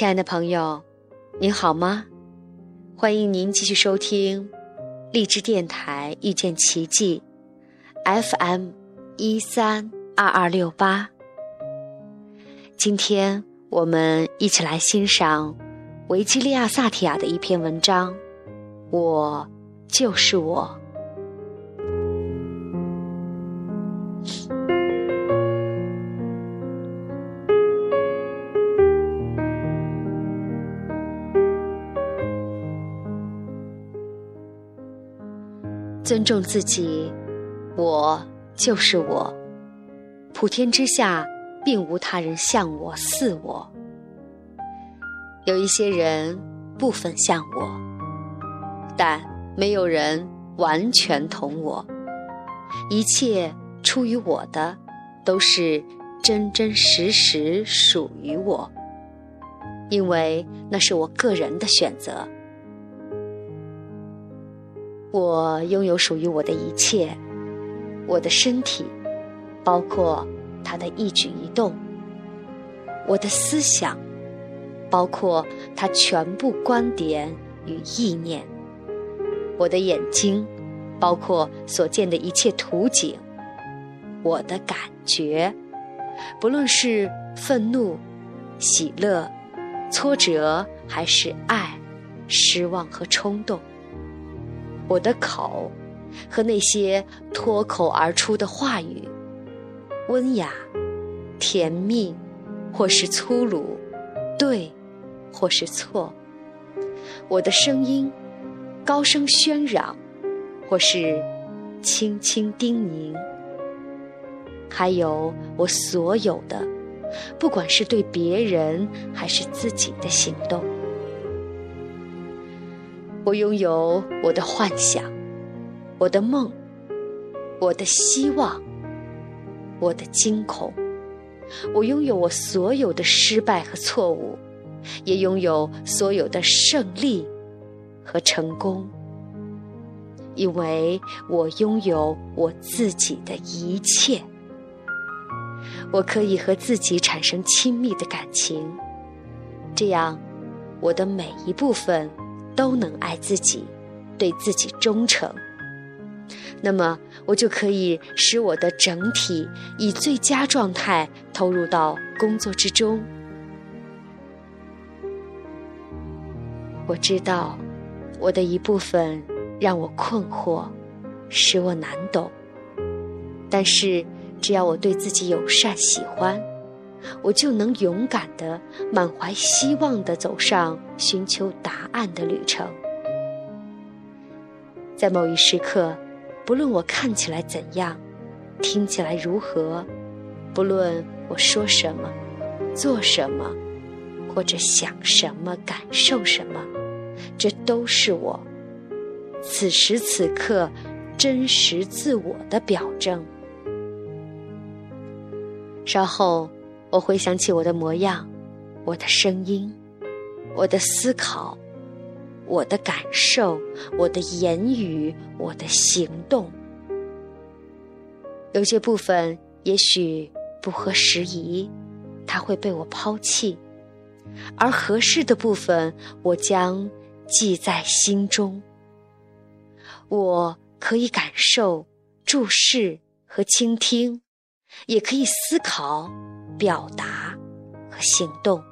亲爱的朋友，您好吗？欢迎您继续收听荔枝电台遇见奇迹 FM 一三二二六八。今天我们一起来欣赏维基利亚·萨提亚的一篇文章。我就是我。尊重自己，我就是我。普天之下，并无他人像我似我。有一些人部分像我，但没有人完全同我。一切出于我的，都是真真实实属于我，因为那是我个人的选择。我拥有属于我的一切，我的身体，包括他的一举一动；我的思想，包括他全部观点与意念；我的眼睛，包括所见的一切图景；我的感觉，不论是愤怒、喜乐、挫折，还是爱、失望和冲动。我的口，和那些脱口而出的话语，温雅、甜蜜，或是粗鲁，对，或是错。我的声音，高声喧嚷，或是轻轻叮咛。还有我所有的，不管是对别人还是自己的行动。我拥有我的幻想，我的梦，我的希望，我的惊恐。我拥有我所有的失败和错误，也拥有所有的胜利和成功。因为我拥有我自己的一切，我可以和自己产生亲密的感情，这样我的每一部分。都能爱自己，对自己忠诚，那么我就可以使我的整体以最佳状态投入到工作之中。我知道，我的一部分让我困惑，使我难懂。但是，只要我对自己友善、喜欢。我就能勇敢的、满怀希望的走上寻求答案的旅程。在某一时刻，不论我看起来怎样，听起来如何，不论我说什么、做什么，或者想什么、感受什么，这都是我此时此刻真实自我的表征。稍后。我回想起我的模样，我的声音，我的思考，我的感受，我的言语，我的行动。有些部分也许不合时宜，它会被我抛弃；而合适的部分，我将记在心中。我可以感受、注视和倾听，也可以思考。表达和行动，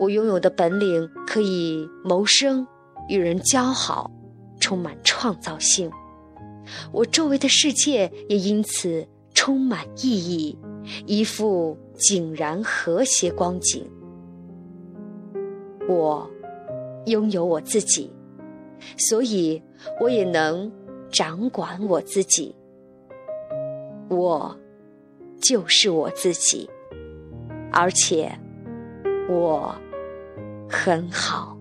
我拥有的本领可以谋生、与人交好，充满创造性。我周围的世界也因此充满意义，一副井然和谐光景。我拥有我自己，所以我也能掌管我自己。我。就是我自己，而且我很好。